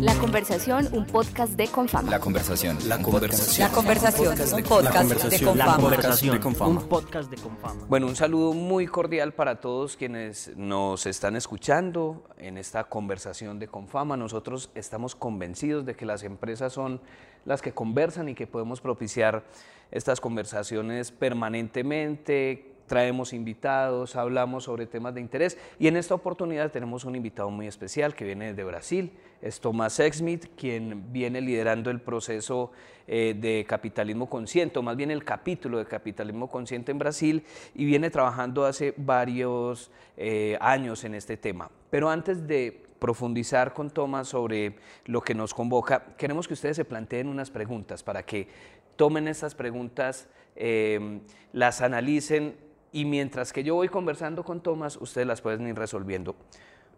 La conversación, un podcast de Confama. La conversación. La conversación. La conversación, un podcast de La Confama. conversación, de Confama. un podcast de Confama. Bueno, un saludo muy cordial para todos quienes nos están escuchando en esta conversación de Confama. Nosotros estamos convencidos de que las empresas son las que conversan y que podemos propiciar estas conversaciones permanentemente. Traemos invitados, hablamos sobre temas de interés y en esta oportunidad tenemos un invitado muy especial que viene de Brasil. Es Tomás Exmith, quien viene liderando el proceso eh, de capitalismo consciente, o más bien el capítulo de capitalismo consciente en Brasil, y viene trabajando hace varios eh, años en este tema. Pero antes de profundizar con Tomás sobre lo que nos convoca, queremos que ustedes se planteen unas preguntas para que tomen estas preguntas, eh, las analicen y mientras que yo voy conversando con Tomás, ustedes las pueden ir resolviendo.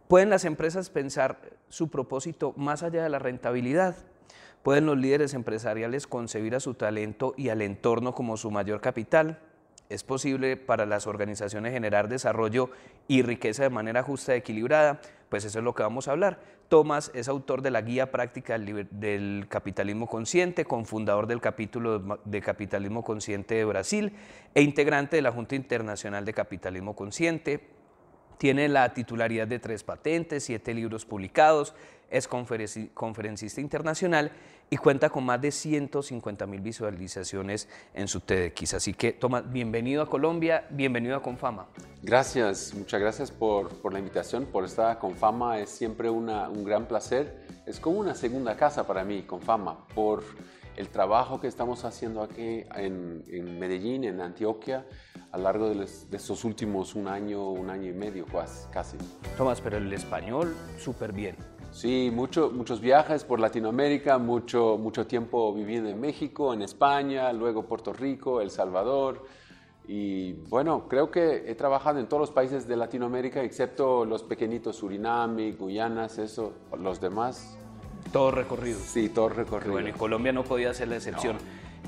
¿Pueden las empresas pensar su propósito más allá de la rentabilidad? ¿Pueden los líderes empresariales concebir a su talento y al entorno como su mayor capital? ¿Es posible para las organizaciones generar desarrollo y riqueza de manera justa y equilibrada? Pues eso es lo que vamos a hablar. Tomás es autor de la Guía Práctica del Capitalismo Consciente, cofundador del capítulo de Capitalismo Consciente de Brasil e integrante de la Junta Internacional de Capitalismo Consciente. Tiene la titularidad de tres patentes, siete libros publicados, es conferenci- conferencista internacional y cuenta con más de 150 mil visualizaciones en su TEDx. Así que, Tomás, bienvenido a Colombia, bienvenido a Confama. Gracias, muchas gracias por, la invitación, por estar con Fama. Es siempre un gran placer. Es como una segunda casa para mí, con Fama, por el trabajo que estamos haciendo aquí en, en Medellín, en Antioquia, a lo largo de, los- de estos últimos un año, un año y medio casi. Tomás, pero el español, súper bien. Sí, mucho- muchos viajes por Latinoamérica, mucho, mucho tiempo viviendo en México, en España, luego Puerto Rico, El Salvador. Y bueno, creo que he trabajado en todos los países de Latinoamérica, excepto los pequeñitos Suriname, Guyanas, eso, los demás, Todo recorrido. sí, todo recorrido. Bueno, y Colombia no podía ser la excepción.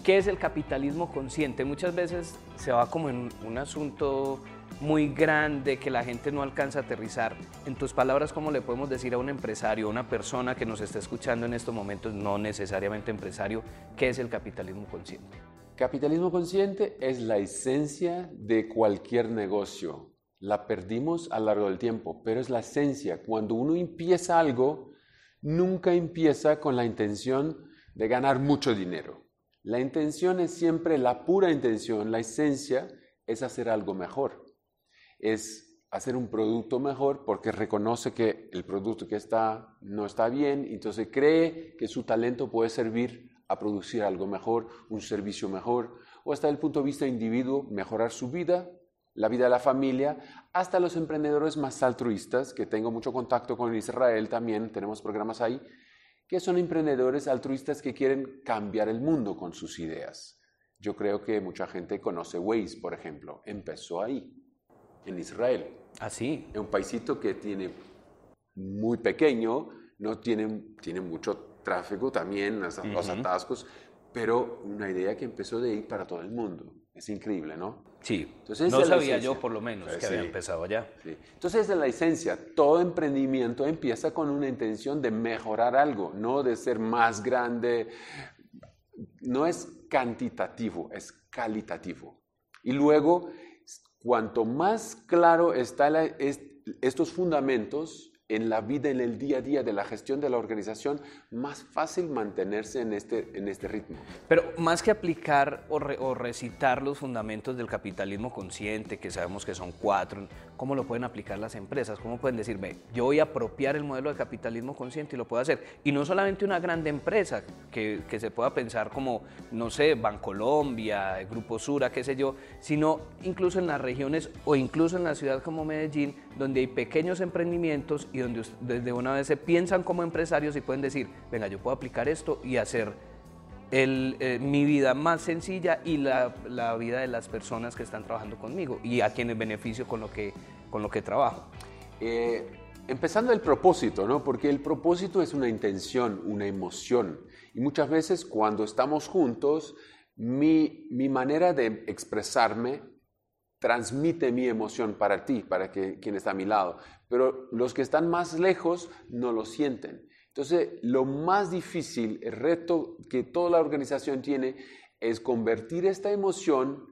¿Qué es el capitalismo consciente? Muchas veces se va como en un asunto muy grande que la gente no alcanza a aterrizar. En tus palabras, ¿cómo le podemos decir a un empresario, a una persona que nos está escuchando en estos momentos, no necesariamente empresario, qué es el capitalismo consciente? Capitalismo consciente es la esencia de cualquier negocio. La perdimos a lo largo del tiempo, pero es la esencia. Cuando uno empieza algo, nunca empieza con la intención de ganar mucho dinero. La intención es siempre la pura intención, la esencia es hacer algo mejor. Es hacer un producto mejor porque reconoce que el producto que está no está bien, entonces cree que su talento puede servir a producir algo mejor, un servicio mejor, o hasta el punto de vista individuo, mejorar su vida, la vida de la familia, hasta los emprendedores más altruistas, que tengo mucho contacto con Israel también, tenemos programas ahí, que son emprendedores altruistas que quieren cambiar el mundo con sus ideas. Yo creo que mucha gente conoce Waze, por ejemplo, empezó ahí, en Israel. Así. Es un paisito que tiene muy pequeño, no tiene, tiene mucho tráfico también, los, los atascos, pero una idea que empezó de ahí para todo el mundo. Es increíble, ¿no? Sí. Entonces, no sabía yo, por lo menos, que había empezado allá. Sí. Entonces, es la esencia. Todo emprendimiento empieza con una intención de mejorar algo, no de ser más grande. No es cantitativo, es calitativo. Y luego, cuanto más claro están estos fundamentos en la vida, en el día a día de la gestión de la organización, más fácil mantenerse en este, en este ritmo. Pero más que aplicar o, o recitar los fundamentos del capitalismo consciente, que sabemos que son cuatro, ¿cómo lo pueden aplicar las empresas? ¿Cómo pueden decirme, yo voy a apropiar el modelo de capitalismo consciente y lo puedo hacer? Y no solamente una grande empresa que, que se pueda pensar como, no sé, Bancolombia, Grupo Sura, qué sé yo, sino incluso en las regiones o incluso en la ciudad como Medellín, donde hay pequeños emprendimientos y donde desde una vez se piensan como empresarios y pueden decir, venga, yo puedo aplicar esto y hacer el, eh, mi vida más sencilla y la, la vida de las personas que están trabajando conmigo y a quienes beneficio con lo que, con lo que trabajo. Eh, empezando el propósito, ¿no? Porque el propósito es una intención, una emoción. Y muchas veces cuando estamos juntos, mi, mi manera de expresarme transmite mi emoción para ti, para que, quien está a mi lado. Pero los que están más lejos no lo sienten. Entonces, lo más difícil, el reto que toda la organización tiene es convertir esta emoción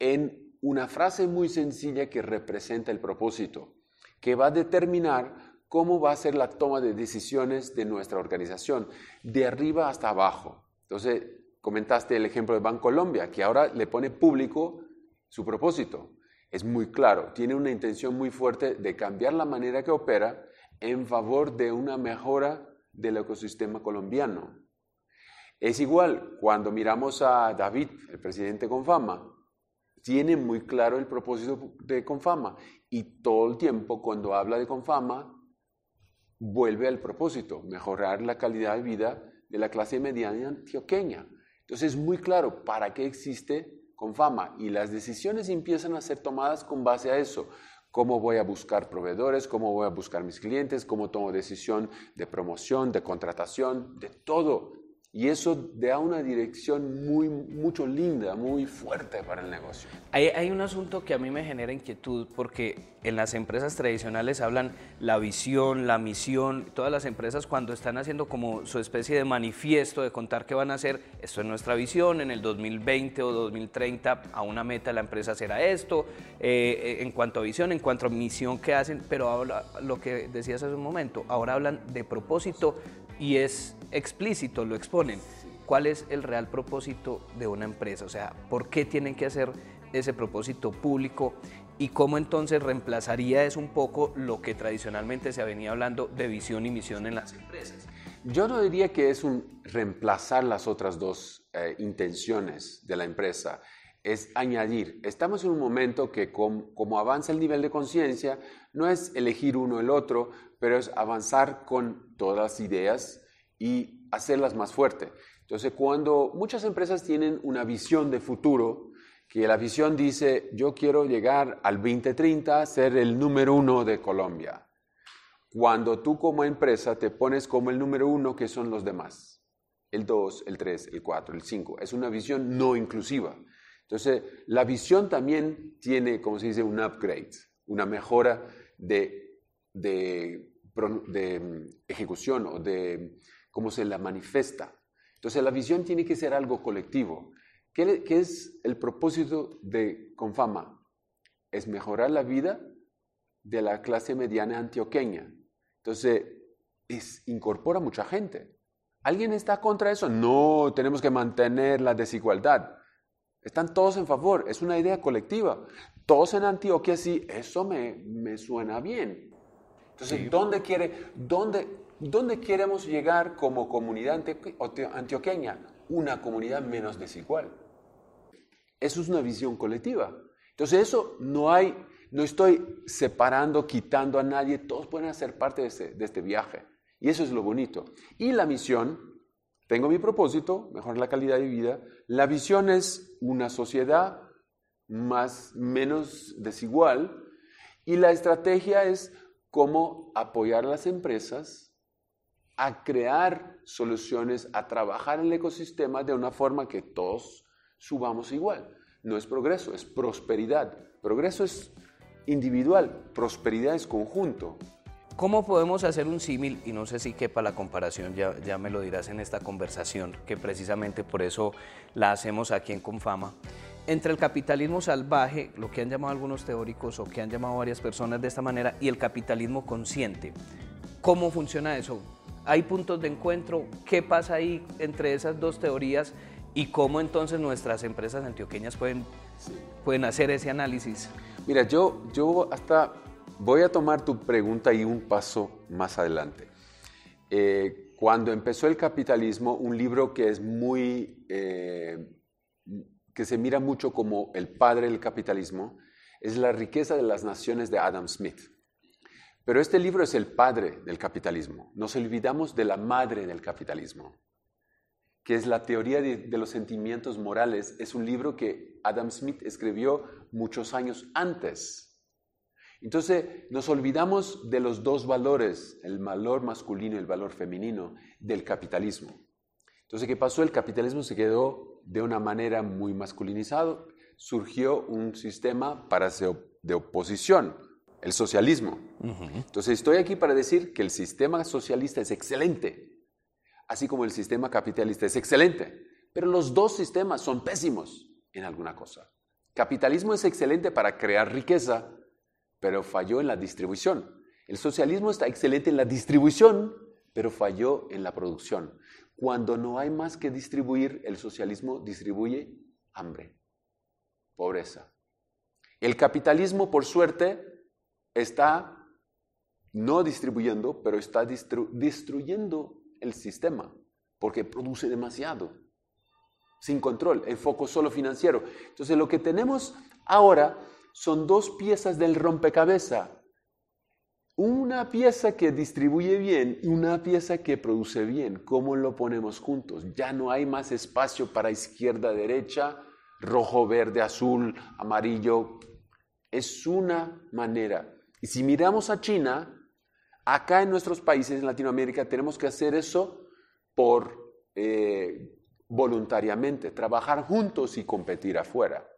en una frase muy sencilla que representa el propósito, que va a determinar cómo va a ser la toma de decisiones de nuestra organización, de arriba hasta abajo. Entonces, comentaste el ejemplo de Bancolombia, que ahora le pone público su propósito. Es muy claro, tiene una intención muy fuerte de cambiar la manera que opera en favor de una mejora del ecosistema colombiano. Es igual cuando miramos a David, el presidente Confama, tiene muy claro el propósito de Confama y todo el tiempo cuando habla de Confama vuelve al propósito, mejorar la calidad de vida de la clase mediana antioqueña. Entonces es muy claro para qué existe Confama y las decisiones empiezan a ser tomadas con base a eso cómo voy a buscar proveedores, cómo voy a buscar mis clientes, cómo tomo decisión de promoción, de contratación, de todo. Y eso da una dirección muy, mucho linda, muy fuerte para el negocio. Hay, hay, un asunto que a mí me genera inquietud porque en las empresas tradicionales hablan la visión, la misión, todas las empresas cuando están haciendo como su especie de manifiesto de contar qué van a hacer, esto es nuestra visión, en el 2020 o 2030 a una meta la empresa será esto, eh, en cuanto a visión, en cuanto a misión que hacen, pero ahora lo que decías hace un momento, ahora hablan de propósito, y es explícito, lo exponen. ¿Cuál es el real propósito de una empresa? O sea, ¿por qué tienen que hacer ese propósito público? ¿Y cómo entonces reemplazaría eso un poco lo que tradicionalmente se venía hablando de visión y misión en las empresas? Yo no diría que es un reemplazar las otras dos eh, intenciones de la empresa, es añadir. Estamos en un momento que como avanza el nivel de conciencia, no es elegir uno el otro, pero es avanzar con todas las ideas y hacerlas más fuertes. Entonces, cuando muchas empresas tienen una visión de futuro, que la visión dice, yo quiero llegar al 2030 a ser el número uno de Colombia. Cuando tú como empresa te pones como el número uno, que son los demás? El 2, el 3, el 4, el 5. Es una visión no inclusiva. Entonces, la visión también tiene, como se dice, un upgrade, una mejora de, de de mm, ejecución o de cómo se la manifiesta. Entonces la visión tiene que ser algo colectivo. ¿Qué, es el propósito de Confama? Es mejorar la vida de la clase mediana antioqueña. Entonces, es, incorpora mucha gente. ¿Alguien está contra eso? No, tenemos que mantener la desigualdad. Están todos en favor, es una idea colectiva. Todos en Antioquia sí, eso me, me suena bien. Entonces, ¿dónde, quiere, dónde, ¿dónde queremos llegar como comunidad antioqueña? Una comunidad menos desigual. Eso es una visión colectiva. Entonces, eso no hay, no estoy separando, quitando a nadie, todos pueden hacer parte de este, viaje. Y eso es lo bonito. Y la misión, tengo mi propósito, mejorar la calidad de vida. La visión es una sociedad más, menos desigual. Y la estrategia es cómo apoyar las empresas a crear soluciones, a trabajar en el ecosistema de una forma que todos subamos igual. No es progreso, es prosperidad. Progreso es individual, prosperidad es conjunto. ¿Cómo podemos hacer un símil? Y no sé si quepa la comparación, ya, ya me lo dirás en esta conversación, que precisamente por eso la hacemos aquí en Confama entre el capitalismo salvaje, lo que han llamado algunos teóricos o que han llamado varias personas de esta manera, y el capitalismo consciente. ¿Cómo funciona eso? ¿Hay puntos de encuentro? ¿Qué pasa ahí entre esas dos teorías? ¿Y cómo entonces nuestras empresas antioqueñas pueden, pueden hacer ese análisis? Mira, yo, yo hasta voy a tomar tu pregunta y un paso más adelante. Eh, cuando empezó el capitalismo, un libro que es muy... Eh, que se mira mucho como el padre del capitalismo, es La riqueza de las naciones de Adam Smith. Pero este libro es el padre del capitalismo. Nos olvidamos de la madre del capitalismo, que es la teoría de, los sentimientos morales. Es un libro que Adam Smith escribió muchos años antes. Entonces nos olvidamos de los dos valores, el valor masculino y el valor femenino del capitalismo. Entonces, ¿qué pasó? El capitalismo se quedó de una manera muy masculinizado, surgió un sistema para de oposición. El socialismo. Entonces estoy aquí para decir que el sistema socialista es excelente, así como el sistema capitalista es excelente, pero los dos sistemas son pésimos en alguna cosa. Capitalismo es excelente para crear riqueza, pero falló en la distribución. El socialismo está excelente en la distribución, pero falló en la producción. Cuando no hay más que distribuir, el socialismo distribuye hambre, pobreza. El capitalismo, por suerte, está no distribuyendo, pero está destruyendo el sistema, porque produce demasiado, sin control, el foco solo financiero. Entonces lo que tenemos ahora son dos piezas del rompecabezas. Una pieza que distribuye bien y una pieza que produce bien. ¿Cómo lo ponemos juntos? Ya no hay más espacio para izquierda, derecha, rojo, verde, azul, amarillo. Es una manera. Y si miramos a China, acá en nuestros países en Latinoamérica tenemos que hacer eso por eh, voluntariamente, trabajar juntos y competir afuera.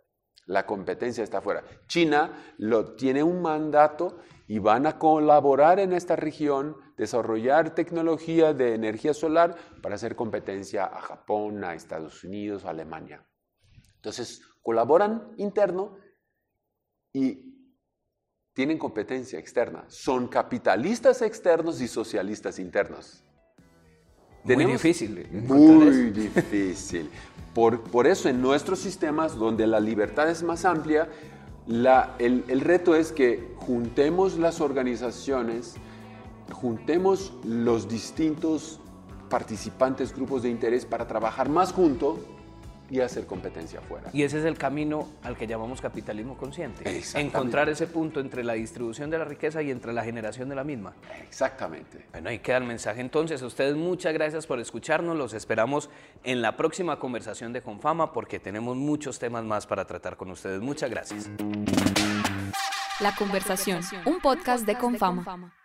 La competencia está afuera. China lo, tiene un mandato y van a colaborar en esta región, desarrollar tecnología de energía solar para hacer competencia a Japón, a Estados Unidos, a Alemania. Entonces, colaboran interno y tienen competencia externa. Son capitalistas externos y socialistas internos. Muy difícil. Muy difícil. Por, por, eso en nuestros sistemas, donde la libertad es más amplia, la, el, el reto es que juntemos las organizaciones, juntemos los distintos participantes, grupos de interés para trabajar más juntos y hacer competencia afuera. Y ese es el camino al que llamamos capitalismo consciente. Encontrar ese punto entre la distribución de la riqueza y entre la generación de la misma. Exactamente. Bueno, ahí queda el mensaje entonces. A ustedes muchas gracias por escucharnos. Los esperamos en la próxima conversación de Confama porque tenemos muchos temas más para tratar con ustedes. Muchas gracias. La conversación, un podcast de Confama.